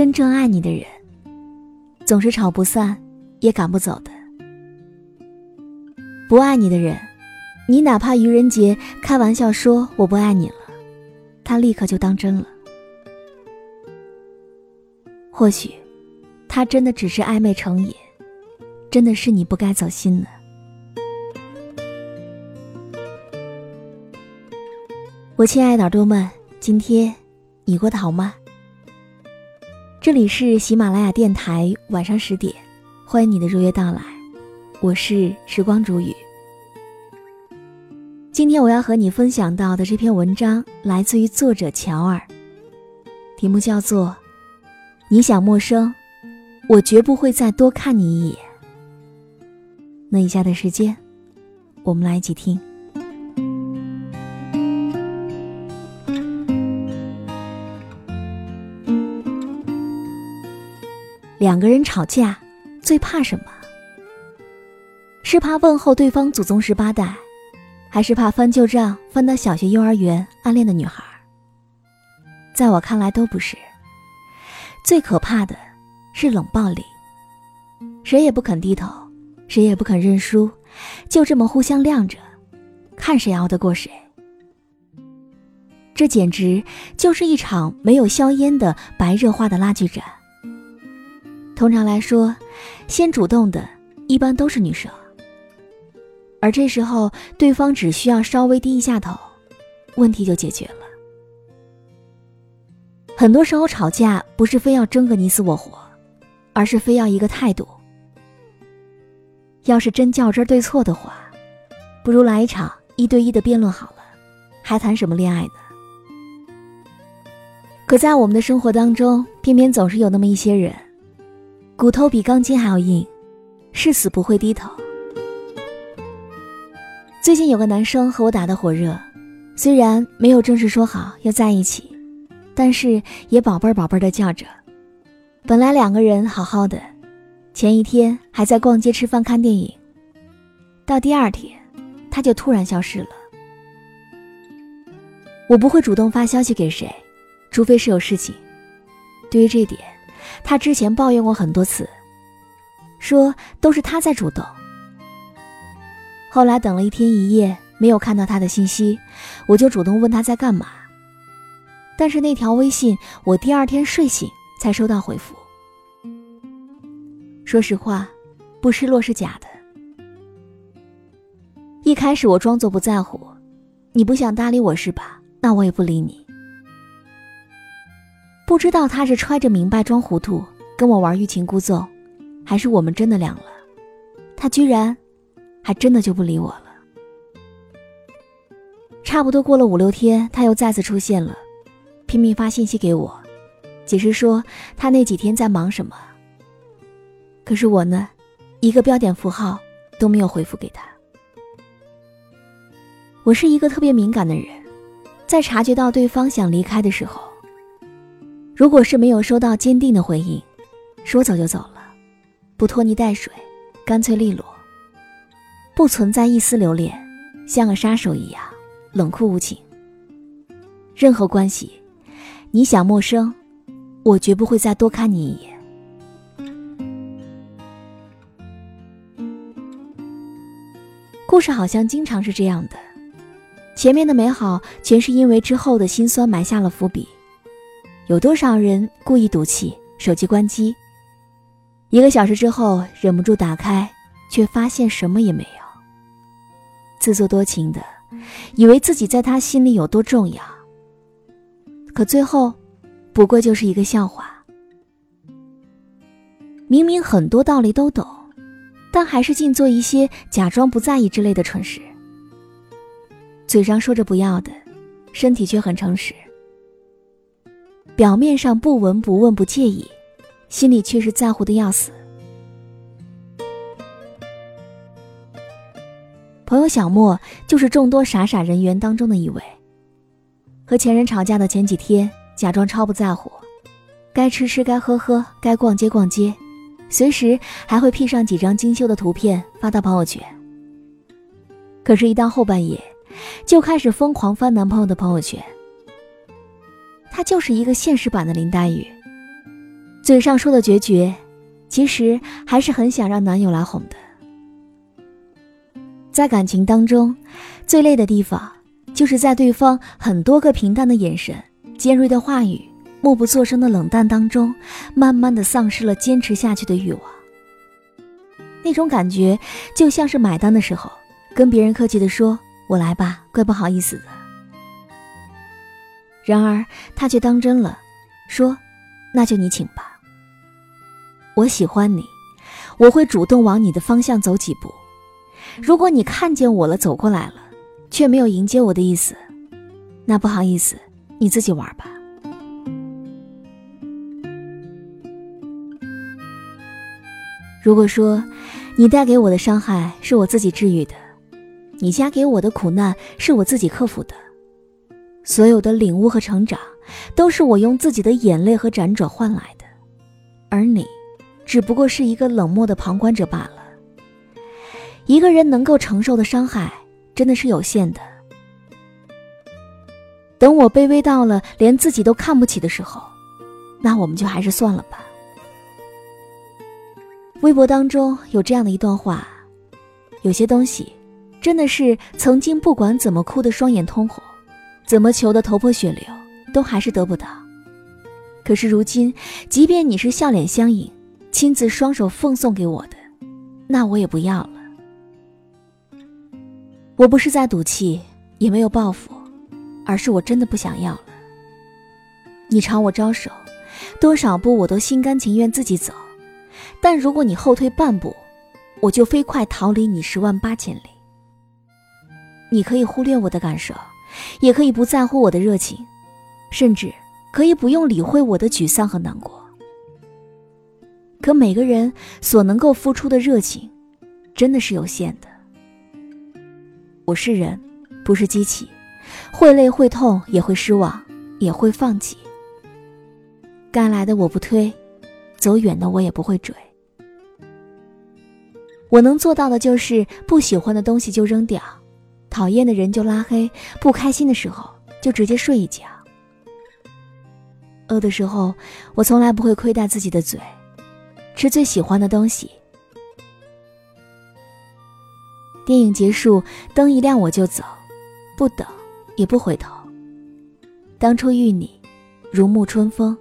真正爱你的人，总是吵不散，也赶不走的。不爱你的人，你哪怕愚人节开玩笑说我不爱你了，他立刻就当真了。或许，他真的只是暧昧成瘾，真的是你不该走心呢。我亲爱的耳朵们，今天你过得好吗？这里是喜马拉雅电台，晚上十点，欢迎你的如约到来，我是时光煮雨。今天我要和你分享到的这篇文章来自于作者乔尔，题目叫做“你想陌生，我绝不会再多看你一眼”。那以下的时间，我们来一起听。两个人吵架，最怕什么？是怕问候对方祖宗十八代，还是怕翻旧账翻到小学、幼儿园暗恋的女孩？在我看来，都不是。最可怕的是冷暴力，谁也不肯低头，谁也不肯认输，就这么互相晾着，看谁熬得过谁。这简直就是一场没有硝烟的白热化的拉锯战。通常来说，先主动的一般都是女生，而这时候对方只需要稍微低一下头，问题就解决了。很多时候吵架不是非要争个你死我活，而是非要一个态度。要是真较真对错的话，不如来一场一对一的辩论好了，还谈什么恋爱呢？可在我们的生活当中，偏偏总是有那么一些人。骨头比钢筋还要硬，誓死不会低头。最近有个男生和我打得火热，虽然没有正式说好要在一起，但是也宝贝儿宝贝儿的叫着。本来两个人好好的，前一天还在逛街、吃饭、看电影，到第二天他就突然消失了。我不会主动发消息给谁，除非是有事情。对于这点。他之前抱怨过很多次，说都是他在主动。后来等了一天一夜没有看到他的信息，我就主动问他在干嘛。但是那条微信我第二天睡醒才收到回复。说实话，不失落是假的。一开始我装作不在乎，你不想搭理我是吧？那我也不理你。不知道他是揣着明白装糊涂，跟我玩欲擒故纵，还是我们真的凉了。他居然，还真的就不理我了。差不多过了五六天，他又再次出现了，拼命发信息给我，解释说他那几天在忙什么。可是我呢，一个标点符号都没有回复给他。我是一个特别敏感的人，在察觉到对方想离开的时候。如果是没有收到坚定的回应，说走就走了，不拖泥带水，干脆利落，不存在一丝留恋，像个杀手一样冷酷无情。任何关系，你想陌生，我绝不会再多看你一眼。故事好像经常是这样的，前面的美好全是因为之后的辛酸埋下了伏笔。有多少人故意赌气，手机关机，一个小时之后忍不住打开，却发现什么也没有。自作多情的，以为自己在他心里有多重要，可最后，不过就是一个笑话。明明很多道理都懂，但还是尽做一些假装不在意之类的蠢事。嘴上说着不要的，身体却很诚实。表面上不闻不问不介意，心里却是在乎的要死。朋友小莫就是众多傻傻人缘当中的一位。和前任吵架的前几天，假装超不在乎，该吃吃该喝喝该逛街逛街，随时还会 P 上几张精修的图片发到朋友圈。可是，一到后半夜，就开始疯狂翻男朋友的朋友圈。她就是一个现实版的林黛玉，嘴上说的决绝，其实还是很想让男友来哄的。在感情当中，最累的地方，就是在对方很多个平淡的眼神、尖锐的话语、默不作声的冷淡当中，慢慢的丧失了坚持下去的欲望。那种感觉，就像是买单的时候，跟别人客气的说：“我来吧，怪不好意思的。”然而他却当真了，说：“那就你请吧。”我喜欢你，我会主动往你的方向走几步。如果你看见我了，走过来了，却没有迎接我的意思，那不好意思，你自己玩吧。如果说你带给我的伤害是我自己治愈的，你加给我的苦难是我自己克服的，所有的领悟和成长，都是我用自己的眼泪和辗转换来的，而你，只不过是一个冷漠的旁观者罢了。一个人能够承受的伤害真的是有限的。等我卑微到了连自己都看不起的时候，那我们就还是算了吧。微博当中有这样的一段话：有些东西，真的是曾经不管怎么哭的双眼通红，怎么求的头破血流，都还是得不到。可是如今，即便你是笑脸相迎，亲自双手奉送给我的，那我也不要了。我不是在赌气，也没有报复，而是我真的不想要了。你朝我招手，多少步我都心甘情愿自己走，但如果你后退半步，我就飞快逃离你十万八千里。你可以忽略我的感受，也可以不在乎我的热情，甚至可以不用理会我的沮丧和难过。可每个人所能够付出的热情，真的是有限的。我是人，不是机器，会累会痛，也会失望，也会放弃。该来的我不推，走远的我也不会追。我能做到的就是不喜欢的东西就扔掉，讨厌的人就拉黑，不开心的时候就直接睡一觉。饿的时候，我从来不会亏待自己的嘴，吃最喜欢的东西。电影结束，灯一亮我就走，不等，也不回头。当初遇你，如沐春风，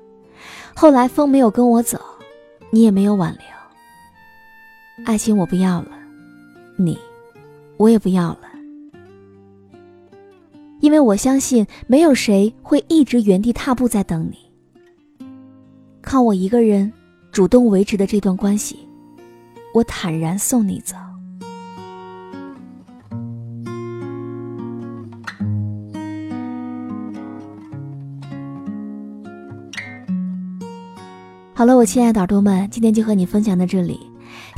后来风没有跟我走，你也没有挽留。爱情我不要了，你，我也不要了，因为我相信没有谁会一直原地踏步在等你。靠我一个人主动维持的这段关系，我坦然送你走。好了，我亲爱的耳朵们，今天就和你分享到这里。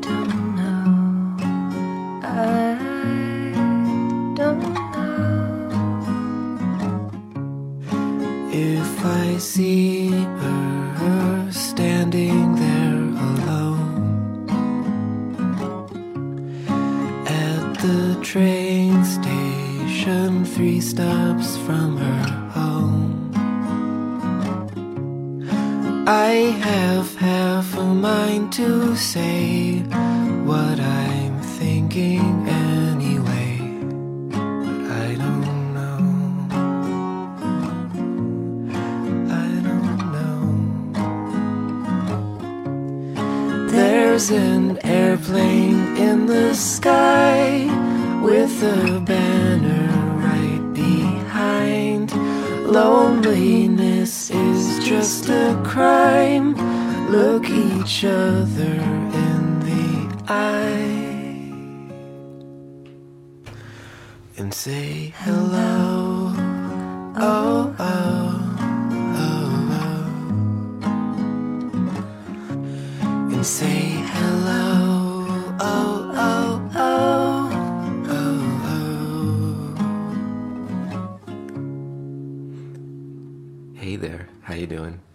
Don't know. I don't know. If I see her standing there alone at the train station, three stops from her home. I have half a mind to say what I'm thinking anyway, but I don't know. I don't know. There's an airplane in the sky with a banner right behind. Loneliness just a crime. Look each other in the eye and say hello. Oh, oh, oh, oh. and say. You doing?